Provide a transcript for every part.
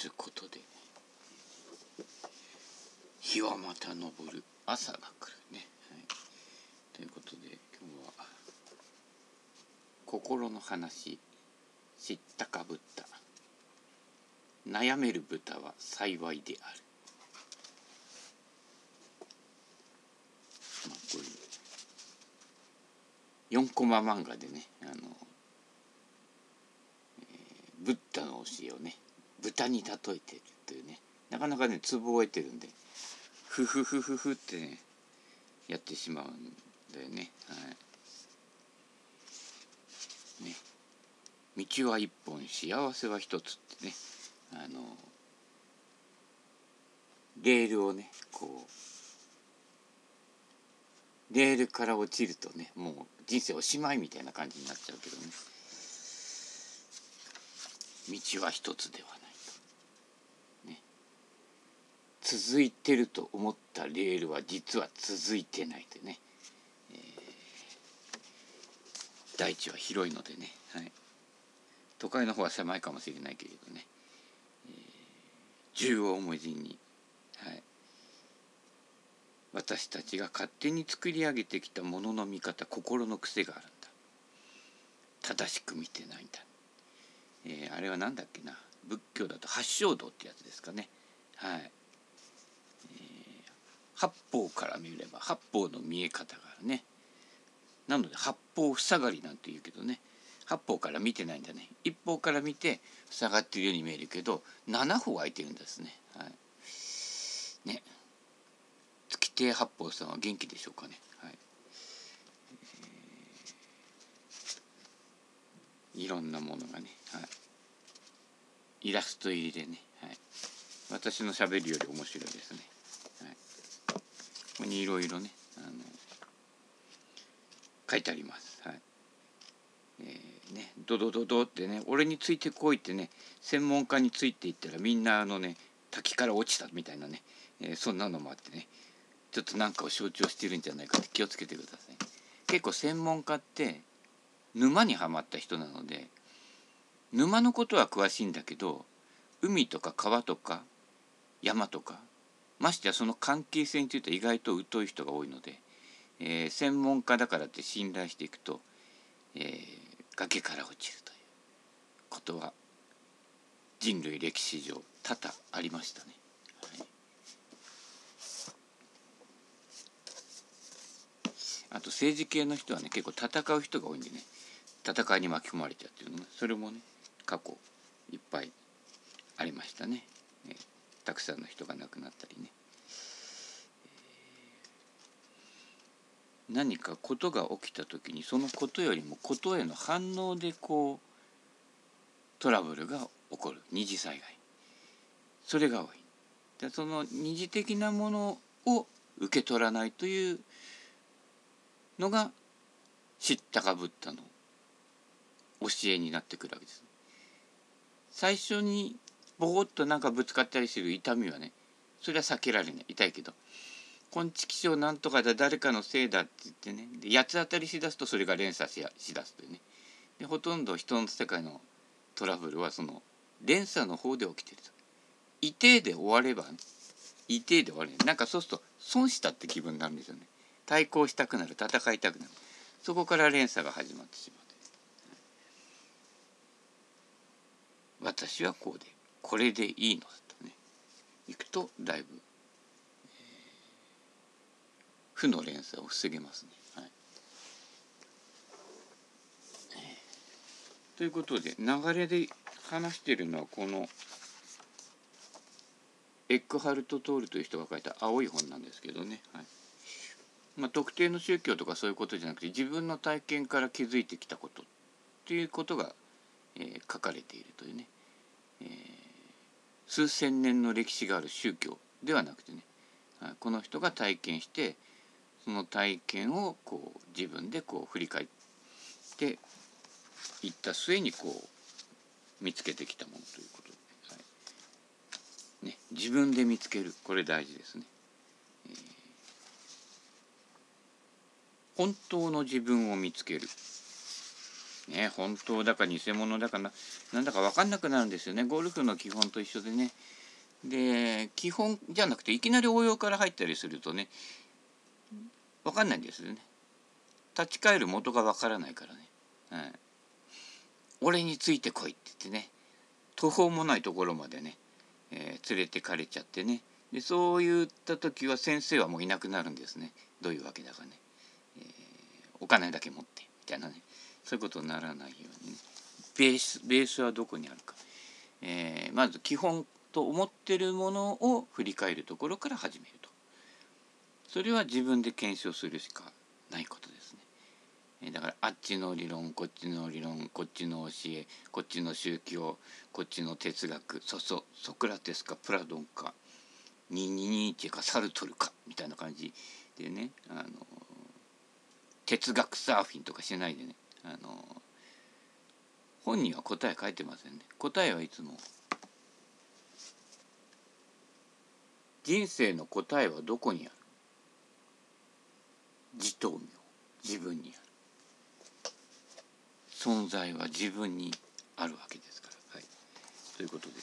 つうことで日はまた昇る。朝が来るね、はい、ということで今日は心の話知ったかぶった。悩める豚は幸いである。まあこういう4コマ漫画でねあの、ブッダの教えをね豚に例えてるというね。なかなかねツボを得てるんで。フフフフフってねやってしまうんだよね。はい。ね。道は一本幸せは一つってね。あのレールをねこうレールから落ちるとねもう人生おしまいみたいな感じになっちゃうけどね。道は一つではないと、ね、続いてると思ったレールは実は続いてないとね、えー、大地は広いのでね、はい、都会の方は狭いかもしれないけれどね。え縦横無尽に、はい、私たちが勝手に作り上げてきたものの見方心の癖があるんだ。正しく見てないんだ、えー、あれは何だっけな。仏教だと八正道ってやつですかね。はい、八方から見れば八方の見え方があるね。なので八方塞がりなんて言うけどね。八方から見てないんだね。一方から見て塞がってるように見えるけど七方空いてるんですね。はい、ね。月亭八方さんは元気でしょうかね。はい。えー、いろんなものがね、はい、イラスト入りでね、はい、私のしゃべりより面白いですね。ここにいろいろねあの書いてあります。はいえーねドドドドってね俺についてこいってね専門家についていったらみんなあのね滝から落ちたみたいなね、えー、そんなのもあってねちょっと何かを象徴してるんじゃないかって気をつけてください。結構専門家って沼にはまった人なので沼のことは詳しいんだけど海とか川とか山とかましてやその関係性については意外と疎い人が多いので、えー、専門家だからって信頼していくと、えー、崖から落ちるということは人類歴史上多々ありましたね。あと政治系の人はね結構戦う人が多いんでね戦いに巻き込まれちゃうっていうのそれもね過去いっぱいありましたね。たくさんの人が亡くなったりね。何かことが起きた時にそのことよりもことへの反応でこうトラブルが起こる二次災害それが多いでその二次的なものを受け取らないというのが知ったかぶったの教えになってくるわけです。最初にボコッとなんかぶつかったりする痛みはねそれは避けられない。痛いけど。こんちきしょうなんとかだ誰かのせいだって言ってね。で八つ当たりしだすとそれが連鎖ししだすというね。でほとんど人の世界のトラブルはその連鎖の方で起きてると。いてで終われば、ね、いてで終わるなんかそうすると損したって気分になるんですよね。対抗したくなる戦いたくなる。そこから連鎖が始まってしまう。私はこうで。これでいいのだとね。いくとだいぶ負の連鎖を防げますね。はい、ということで流れで話しているのはこのエッグハルト・トールという人が書いた青い本なんですけどね、はい。まあ、特定の宗教とかそういうことじゃなくて自分の体験から気づいてきたことっていうことが、えー、書かれているというね、数千年の歴史がある宗教ではなくてね、この人が体験してその体験をこう自分でこう振り返っていった末にこう見つけてきたものということで、はい。ね、自分で見つける。これ大事ですね、えー、本当の自分を見つける、ね本当だか偽物だかななんだか分かんなくなるんですよね。ゴルフの基本と一緒でね。で基本じゃなくていきなり応用から入ったりするとね分かんないんですよね。立ち返る元が分からないからね、はい、俺についてこいって言ってね途方もないところまでね、えー、連れてかれちゃってね。でそういった時は先生はもういなくなるんですね。どういうわけだかね、えー、お金だけ持ってみたいなね。そういうことにならないようにベースベースはどこにあるか、えー、まず基本と思ってるものを振り返るところから始めると。それは自分で検証するしかないことですね。えだからあっちの理論こっちの理論こっちの教えこっちの宗教こっちの哲学そそソクラテスかプラドンかニニニーチェかサルトルかみたいな感じでねあの哲学サーフィンとかしないでね。あの本には答え書いてませんね。答えはいつも。人生の答えはどこにある？自灯明自分にある。存在は自分にあるわけですから。はい、ということで。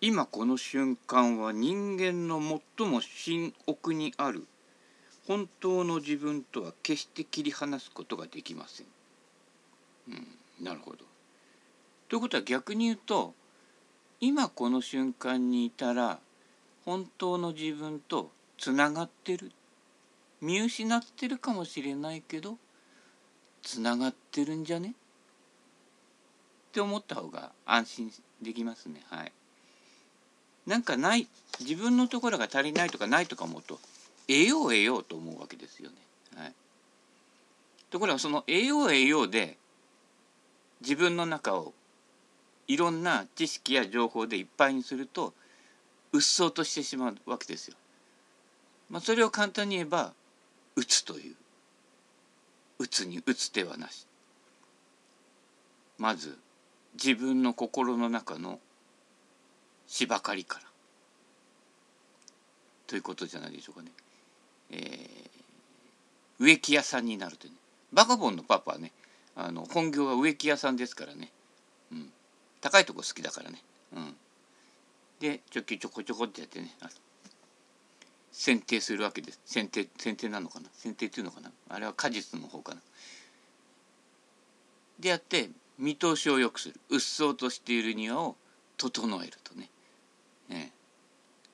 今この瞬間は人間の最も深奥にある本当の自分とは決して切り離すことができません。うん、なるほど。ということは逆に言うと今この瞬間にいたら本当の自分とつながってる見失ってるかもしれないけどつながってるんじゃね？って思った方が安心できますねはい。なんかない自分のところが足りないとかないとか思うと得よう得ようと思うわけですよね。はい、ところがその得よう得ようで自分の中をいろんな知識や情報でいっぱいにするとうっそうとしてしまうわけですよ。まあ、それを簡単に言えば「打つ」という「打つ」に打つ手はなし。まず自分の心の中の芝刈りからということじゃないでしょうかね。えー、植木屋さんになるというね。バカボンのパパはねあの本業は植木屋さんですからね。うん。高いとこ好きだからね。うん、でちょきちょこちょこってやってね剪定するわけです。剪定剪定なのかな？剪定っていうのかな？あれは果実の方かな。でやって見通しを良くする。うっそうとしている庭を整えるとね、えー、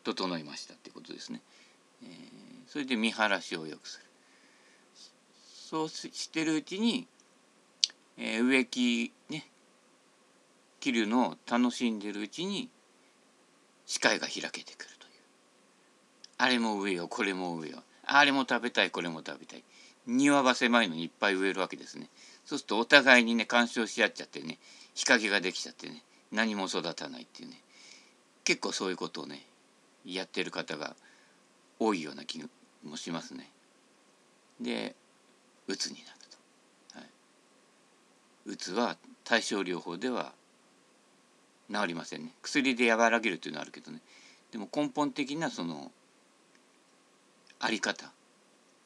整いましたってことですね、えー、それで見晴らしを良くする。そうしてるうちに、えー、植木ね切るのを楽しんでるうちに視界が開けてくるという。あれも植えようこれも植えよう。あれも食べたいこれも食べたい。庭は狭いのにいっぱい植えるわけですね。そうするとお互いにね干渉し合っちゃってね日陰ができちゃってね何も育たないっていうね。結構そういうことをねやってる方が多いような気がもしますね。でうつになると。はい、うつは対症療法では治りませんね薬で和らげるというのはあるけどねでも根本的なそのあり方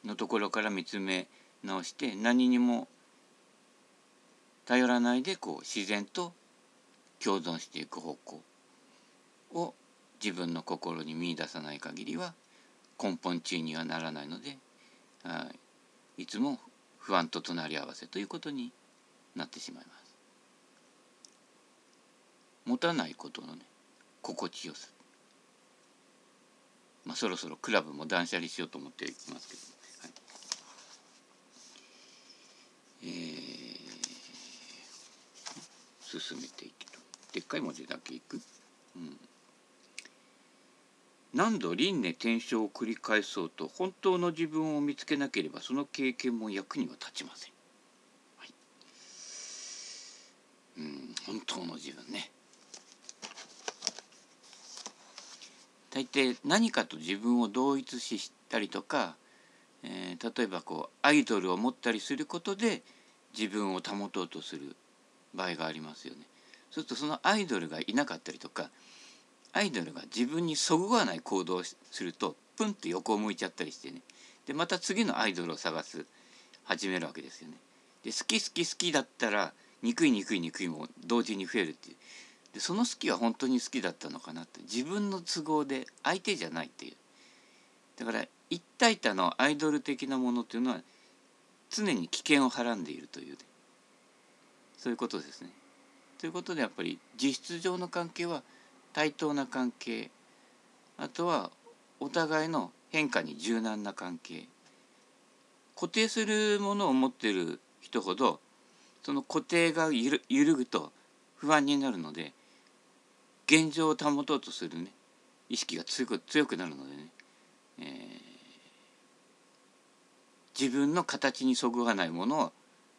のところから見つめ直して何にも頼らないでこう自然と共存していく方向を自分の心に見出さない限りは根本中にはならないのでい。つも不安と隣り合わせということになってしまいます。持たないことのね心地よさ。まあそろそろクラブも断捨離しようと思っていますけど、はい、えー、進めていくとでっかい文字だけいく、うん、何度輪廻転生を繰り返そうと本当の自分を見つけなければその経験も役には立ちません。はい、うん本当の自分ね大抵何かと自分を同一視したりとか、えー、例えばこうアイドルを持ったりすることで自分を保とうとする場合がありますよね。そうするとそのアイドルがいなかったりとかアイドルが自分にそぐわない行動をするとプンと横を向いちゃったりしてね。でまた次のアイドルを探す始めるわけですよね。で好き好き好きだったら憎い憎い憎いも同時に増えるっていう。でその好きは本当に好きだったのかなって。自分の都合で相手じゃないっていう。だから一体多のアイドル的なものっていうのは常に危険をはらんでいるという、ね、そういうことですね。ということでやっぱり実質上の関係は対等な関係あとはお互いの変化に柔軟な関係。固定するものを持ってる人ほどその固定が揺るぐと不安になるので現状を保とうとするね意識が強く強くなるのでね、えー、自分の形にそぐわないものを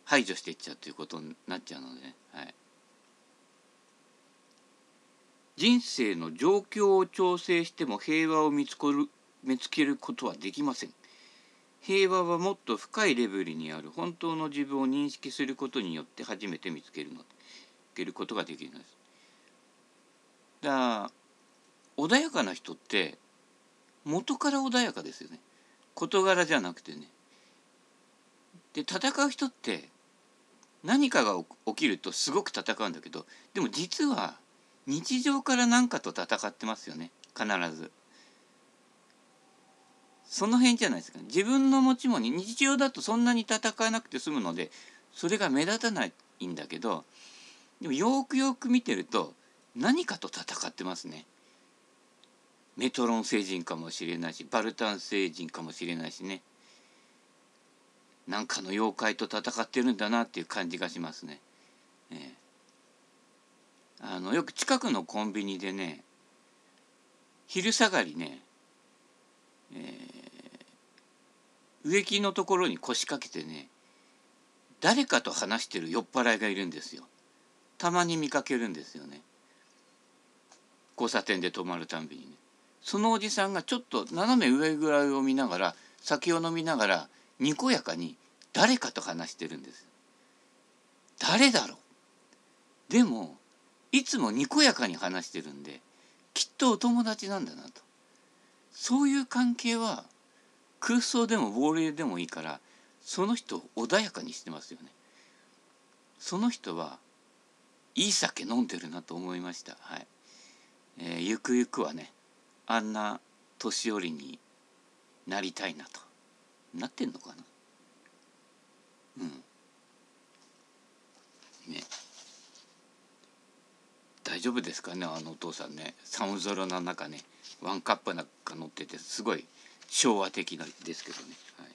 排除していっちゃうということになっちゃうので、ね、はい、人生の状況を調整しても平和を見つる見つけることはできません。平和はもっと深いレベルにある本当の自分を認識することによって初めて見つけるのけることができるのです。だから穏やかな人って元から穏やかですよね。事柄じゃなくてね。で戦う人って何かが起きるとすごく戦うんだけどでも実は日常から何かと戦ってますよね必ず。その辺じゃないですか自分の持ち物に日常だとそんなに戦わなくて済むのでそれが目立たないんだけどでもよくよく見てると何かと戦ってますね。メトロン星人かもしれないしバルタン星人かもしれないしねなんかの妖怪と戦ってるんだなっていう感じがしますね。えー、あのよく近くのコンビニでね昼下がりねえー、植木のところに腰掛けてね誰かと話してる酔っ払いがいるんですよ。たまに見かけるんですよね。交差点で止まるたんびにね。そのおじさんがちょっと斜め上ぐらいを見ながら酒を飲みながらにこやかに誰かと話してるんです。誰だろうでもいつもにこやかに話してるんできっとお友達なんだなと。そういう関係は空想でも亡霊でもいいからその人を穏やかにしてますよね。その人はいい酒飲んでるなと思いました。はい。えー、ゆくゆくはねあんな年寄りになりたいなとなってんのかな。うん。ね。大丈夫ですかねあのお父さんね。寒空の中ねワンカップなんか乗っててすごい昭和的なですけどね、はい。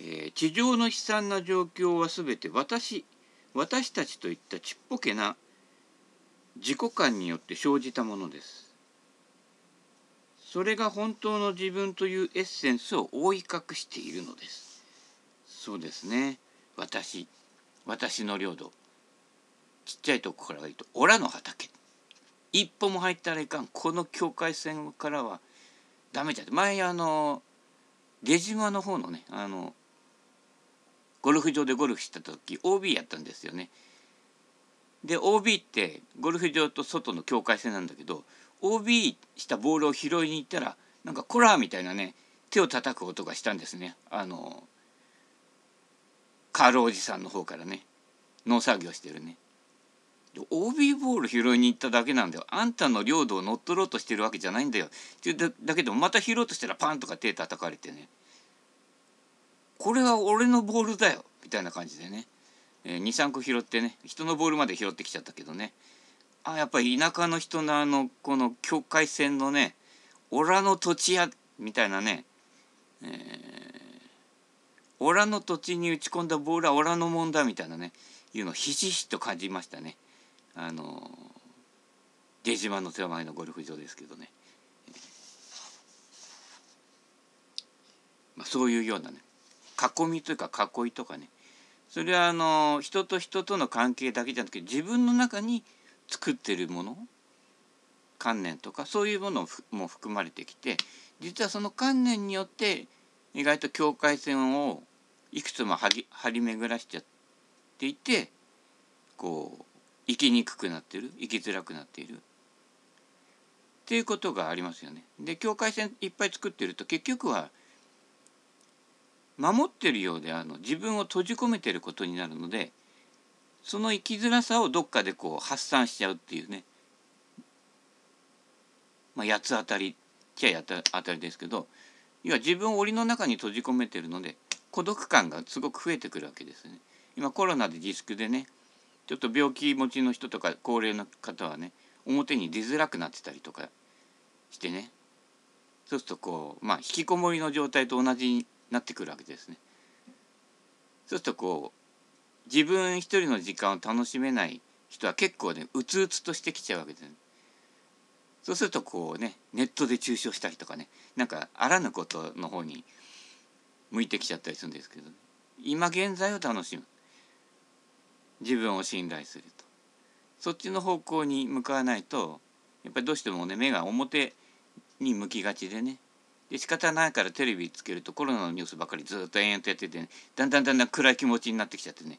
えー、地上の悲惨な状況は全て私私たちといったちっぽけな自己感によって生じたものです。それが本当の自分というエッセンスを覆い隠しているのです。そうですね。私私の領土。ちっちゃいとこから言うと「オラの畑」一歩も入ったらいかん。この境界線からはダメじゃ。前あの出島の方のねあのゴルフ場でゴルフした時 OB やったんですよね。で OB ってゴルフ場と外の境界線なんだけど OB したボールを拾いに行ったらなんかコラーみたいなね手を叩く音がしたんですね。あのカールおじさんの方からね農作業してるね。OB ボール拾いに行っただけなんだよ。あんたの領土を乗っ取ろうとしてるわけじゃないんだよ。ってだけでもまた拾おうとしたらパンとか手叩かれてね。これは俺のボールだよ。みたいな感じでね、えー、23個拾ってね人のボールまで拾ってきちゃったけどね。あやっぱり田舎の人のあのこの境界線のねオラの土地やみたいなね、えー、オラの土地に打ち込んだボールはオラのもんだみたいなねいうのをひしひしと感じましたね。あの出島の手前のゴルフ場ですけどね、まあ、そういうようなね囲みというか囲いとかねそれはあの人と人との関係だけじゃなくて自分の中に作ってるもの観念とかそういうものも含まれてきて実はその観念によって意外と境界線をいくつも張り巡らしちゃっていてこう生きにくくなってる生きづらくなっているっていうことがありますよね。で境界線いっぱい作ってると結局は守ってるようであの自分を閉じ込めてることになるのでその生きづらさをどっかでこう発散しちゃうっていうねまあ八つ当たりっちゃ八つ当たりですけど要は自分を檻の中に閉じ込めてるので孤独感がすごく増えてくるわけですね。今コロナで自粛でねちょっと病気持ちの人とか高齢の方はね表に出づらくなってたりとかしてねそうするとこうまあ引きこもりの状態と同じになってくるわけですね。そうするとこう自分一人の時間を楽しめない人は結構ねうつうつとしてきちゃうわけです、ね。そうするとこうねネットで中傷したりとかねなんかあらぬことの方に向いてきちゃったりするんですけど、今現在を楽しむ。自分を信頼すると。そっちの方向に向かわないとやっぱりどうしてもね目が表に向きがちでね。で仕方ないからテレビつけるとコロナのニュースばかりずっと延々とやってて、ね、だんだんだんだん暗い気持ちになってきちゃってね、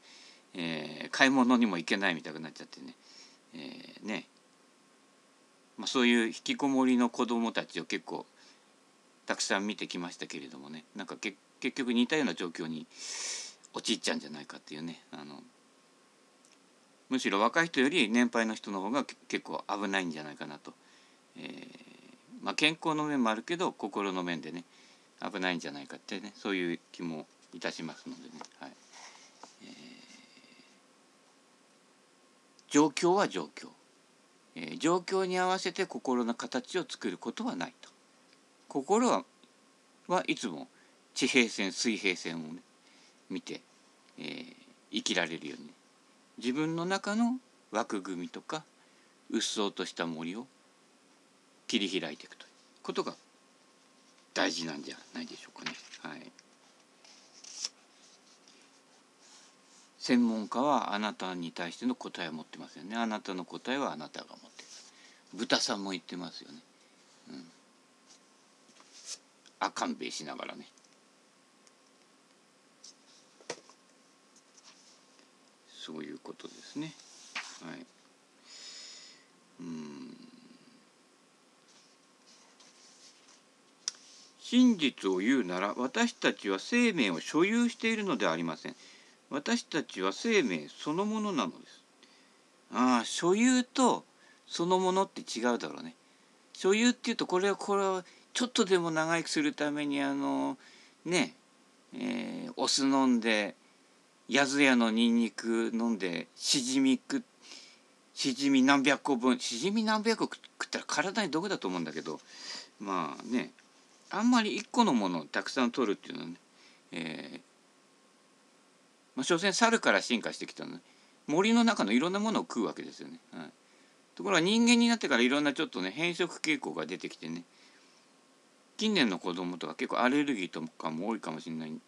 えー、買い物にも行けないみたいになっちゃってね,、えー、ね。まあ、そういう引きこもりの子どもたちを結構たくさん見てきましたけれどもね。なんか結局似たような状況に陥っちゃうんじゃないかっていうね。あのむしろ若い人より年配の人の方が結構危ないんじゃないかなと、えー、まあ、健康の面もあるけど心の面でね危ないんじゃないかってねそういう気もいたしますのでね、はい。えー、状況は状況。えー、状況に合わせて心の形を作ることはないと。心はいつも地平線水平線をね見て、えー、生きられるように、自分の中の枠組みとかうっそうとした森を切り開いていくということが大事なんじゃないでしょうかね。はい、専門家はあなたに対しての答えを持ってますよね。あなたの答えはあなたが持ってる。豚さんも言ってますよね。あ勘弁しながらね。そういうことですね。はい。うん真実を言うなら私たちは生命を所有しているのではありません。私たちは生命そのものなのです。ああ所有とそのものって違うだろうね。所有っていうとこれはこれはちょっとでも長生きするためにあのねえー、お酢飲んでやずやのにんにく飲んでしじみ食しじみ何百個分しじみ何百個食ったら体に毒だと思うんだけどまあねあんまり一個のものをたくさん取るっていうのはね、えー、まあ所詮猿から進化してきたのね森の中のいろんなものを食うわけですよね。はい、ところが人間になってからいろんなちょっとね変色傾向が出てきてね近年の子供とか結構アレルギーとかも多いかもしれないん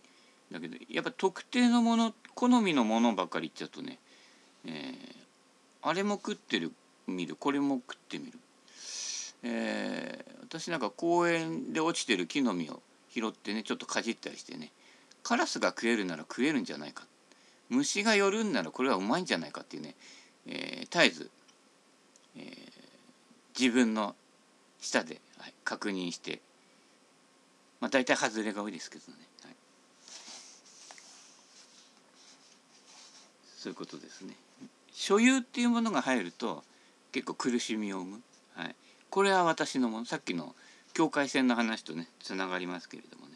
だけどやっぱ特定のもの好みのものばっかり言っちゃうとね、えー、あれも食ってる見る。これも食ってみる、えー、私なんか公園で落ちてる木の実を拾ってねちょっとかじったりしてねカラスが食えるなら食えるんじゃないか。虫が寄るんならこれはうまいんじゃないかっていうね、えー、絶えず、えー、自分の舌で、はい、確認してまあ大体外れが多いですけどね。そういうことですね。所有っていうものが入ると結構苦しみを生む。はい、これは私のもの。さっきの境界線の話とねつながりますけれどもね、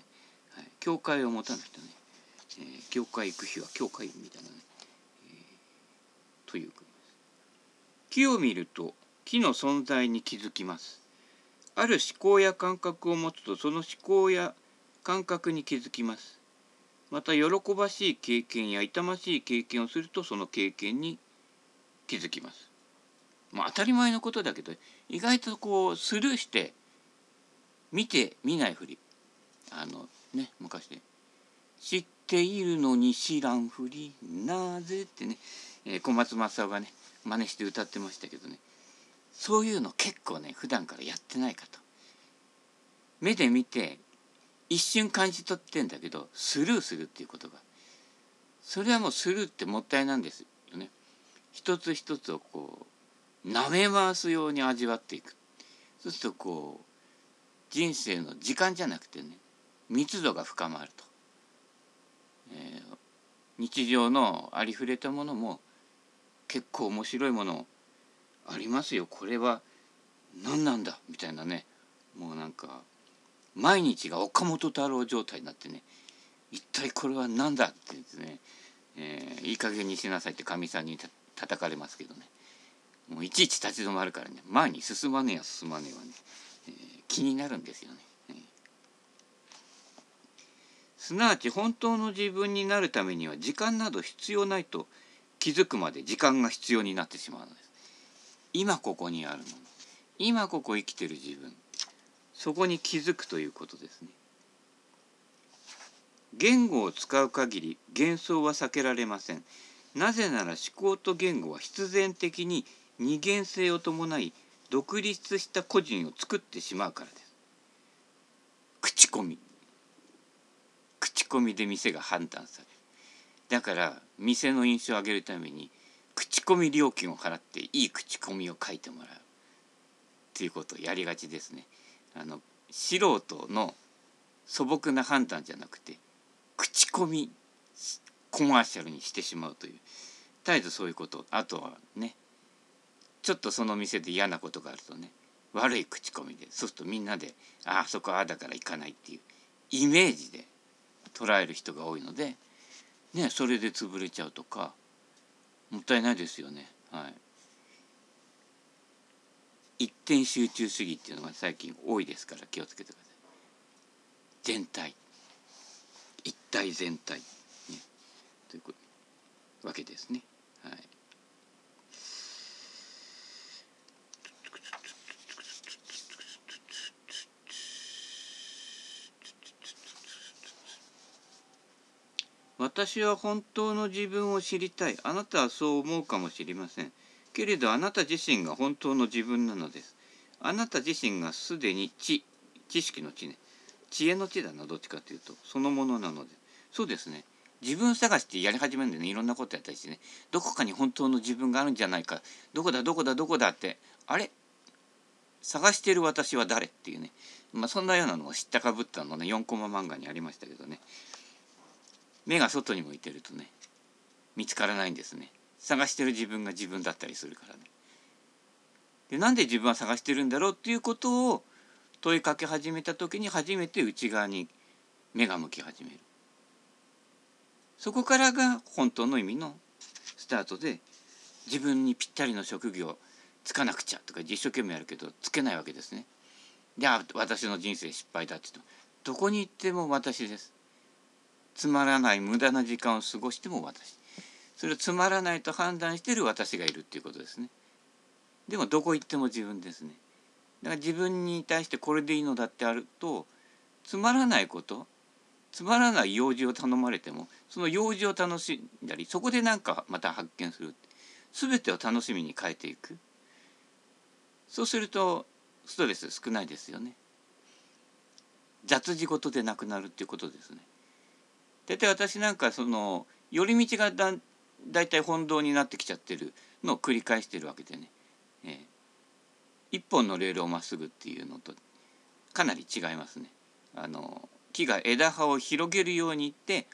はい、境界を持たないとね、えー、境界行く日は境界みたいなね、えー、という木を見ると木の存在に気づきます。ある思考や感覚を持つとその思考や感覚に気づきます。また喜ばしい経験や痛ましい経験をするとその経験に気づきます。まあ、当たり前のことだけど意外とこうスルーして見て見ないふり。あのね昔ね。知っているのに知らんふり。なぜってね、えー、小松政夫がね真似して歌ってましたけどね。そういうの結構ね普段からやってないかと。目で見て一瞬感じ取ってんだけどスルーするっていうことがそれはもうスルーってもったいなんですよね。一つ一つをこう舐め回すように味わっていくそうするとこう人生の時間じゃなくてね密度が深まると日常のありふれたものも結構面白いものをありますよ。これは何なんだ？みたいなね。もうなんか毎日が岡本太郎状態になってね。一体これは何だ？って言ってね、えー、いい加減にしなさいってかみさんにた叩かれますけどね。もういちいち立ち止まるからね。前に進まねえや進まねえわね、えー、気になるんですよね、すなわち本当の自分になるためには時間など必要ないと気づくまで時間が必要になってしまうのです。今ここにあるもの。今ここ生きてる自分。そこに気づくということですね。言語を使う限り幻想は避けられません。なぜなら思考と言語は必然的に二元性を伴い独立した個人を作ってしまうからです。口コミ。口コミで店が判断される。だから店の印象を上げるために口コミ料金を払っていい口コミを書いてもらうっていうことをやりがちですね。あの素人の素朴な判断じゃなくて口コミコマーシャルにしてしまうという絶えずそういうことあとはねちょっとその店で嫌なことがあるとね悪い口コミでそうするとみんなで「ああそこああだから行かない」っていうイメージで捉える人が多いので、ね、それで潰れちゃうとかもったいないですよね。はい一点集中主義っていうのが最近多いですから気をつけてください。全体一体全体、ね、というわけですね。私は本当の自分を知りたい。あなたはそう思うかもしれません。けれどあなた自身が本当の自分なのです。あなた自身がすでに知、知識の知ね。知恵の知だな、どっちかというと。そのものなので。そうですね。自分探してやり始めるんでね、いろんなことやったりしてね、どこかに本当の自分があるんじゃないか。どこだ、どこだ、どこだって。あれ？探してる私は誰っていうね。まあそんなようなのを知ったかぶったのね、4コマ漫画にありましたけどね。目が外に向いてるとね見つからないんですね。探してる自分が自分だったりするからね。でなんで自分は探してるんだろうっていうことを問いかけ始めた時に初めて内側に目が向き始める。そこからが本当の意味のスタートで自分にぴったりの職業つかなくちゃとか一生懸命やるけどつけないわけですね。であ私の人生失敗だってどこに行っても私です。つまらない無駄な時間を過ごしても私。それをつまらないと判断している私がいるっていうことですね。でもどこ行っても自分ですね。だから自分に対してこれでいいのだってあるとつまらないことつまらない用事を頼まれてもその用事を楽しんだりそこで何かまた発見する。全てを楽しみに変えていく。そうするとストレス少ないですよね。雑事事でなくなるっていうことですね。大体私なんかその寄り道がだ大体本堂になってきちゃってるのを繰り返してるわけでね、えー、一本のレールをまっすぐっていうのとかなり違いますね。あの木が枝葉を広げるようにいって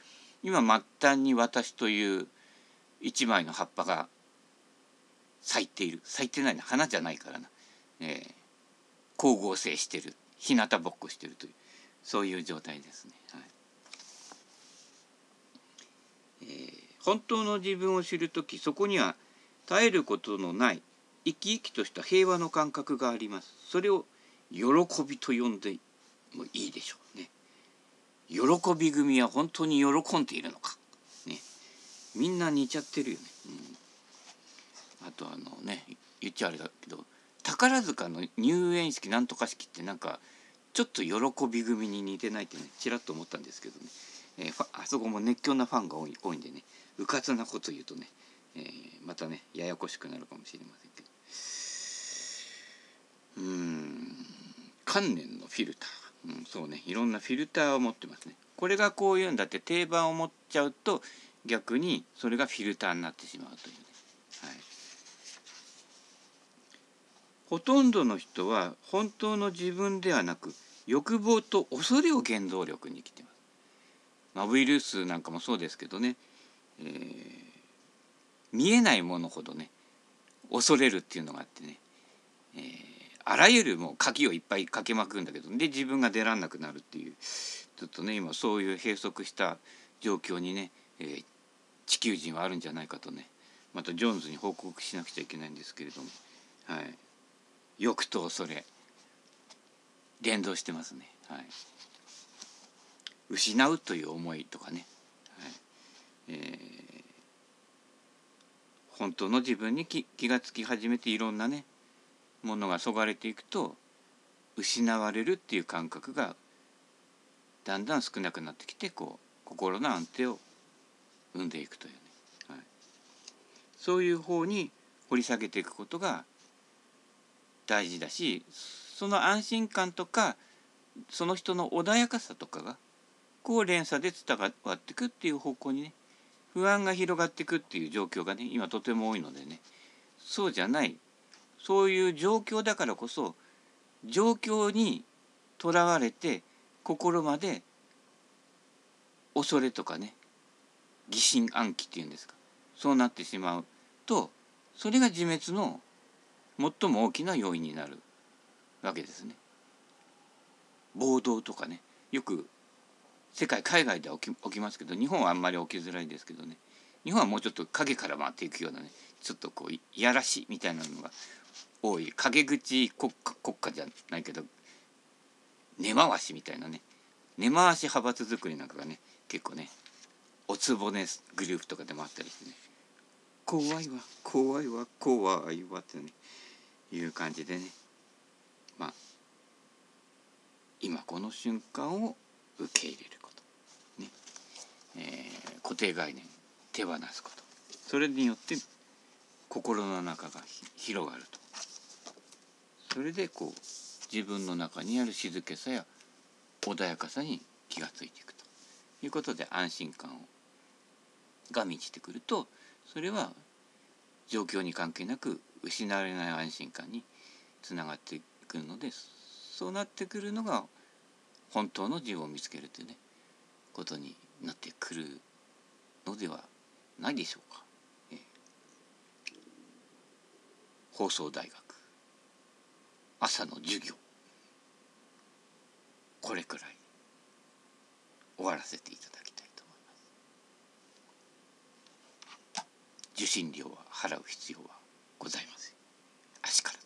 今末端に私という一枚の葉っぱが咲いている。咲いてないの花じゃないからな、えー、光合成してる。日向ぼっこしてるというそういう状態ですね。はい。本当の自分を知る時そこには絶えることのない生き生きとした平和の感覚があります。それを喜びと呼んでもいいでしょうね。喜び組は本当に喜んでいるのか。ね。みんな似ちゃってるよね、うん、あとあのね言っちゃあれだけど宝塚の入園式なんとか式ってなんかちょっと喜び組に似てないってねちらっと思ったんですけどね。えー、あそこも熱狂なファンが多い多いんでねうかつなこと言うとね、えー、またねややこしくなるかもしれませんけど。うん観念のフィルター、うん、そうねいろんなフィルターを持ってますね。これがこういうんだって定番を持っちゃうと逆にそれがフィルターになってしまうというね、はい、ほとんどの人は本当の自分ではなく欲望と恐れを原動力に生きてます。まあ、ウイルスなんかもそうですけどね。えー、見えないものほどね恐れるっていうのがあってね、えー、あらゆるもう鍵をいっぱいかけまくるんだけどで自分が出らんなくなるっていうちょっとね今そういう閉塞した状況にね、えー、地球人はあるんじゃないかとね。またジョーンズに報告しなくちゃいけないんですけれども、はい、欲と恐れ。連動してますね。はい、失うという思いとかね、はい。えー、本当の自分に気が付き始めていろんなねものがそがれていくと失われるっていう感覚がだんだん少なくなってきてこう心の安定を生んでいくというね、はい、そういう方に掘り下げていくことが大事だしその安心感とかその人の穏やかさとかがこう連鎖で伝わっていくっていう方向にね不安が広がっていくっていう状況がね今とても多いのでねそうじゃないそういう状況だからこそ状況にとらわれて心まで恐れとかね疑心暗鬼っていうんですかそうなってしまうとそれが自滅の最も大きな要因になるわけですね。暴動とかねよく世界海外では起き起きますけど日本はあんまり起きづらいですけどね。日本はもうちょっと影から回っていくようなねちょっとこういやらしいみたいなのが多い。陰口国家国家じゃないけど根回しみたいなね。根回し派閥作りなんかがね結構ねおつぼねグループとかでもあったりしてね。怖いわ怖いわ怖いわってねいう感じでね。まあ今この瞬間を受け入れる、えー、固定概念手放すこと。それによって心の中が広がると。それでこう自分の中にある静けさや穏やかさに気がついていくと。いうことで安心感をが満ちてくるとそれは状況に関係なく失われない安心感につながってくるのでそうなってくるのが本当の自分を見つけるというねことになってくるのではないでしょうか。え。放送大学。朝の授業。これくらい。終わらせていただきたいと思います。受信料は払う必要はございません。足から。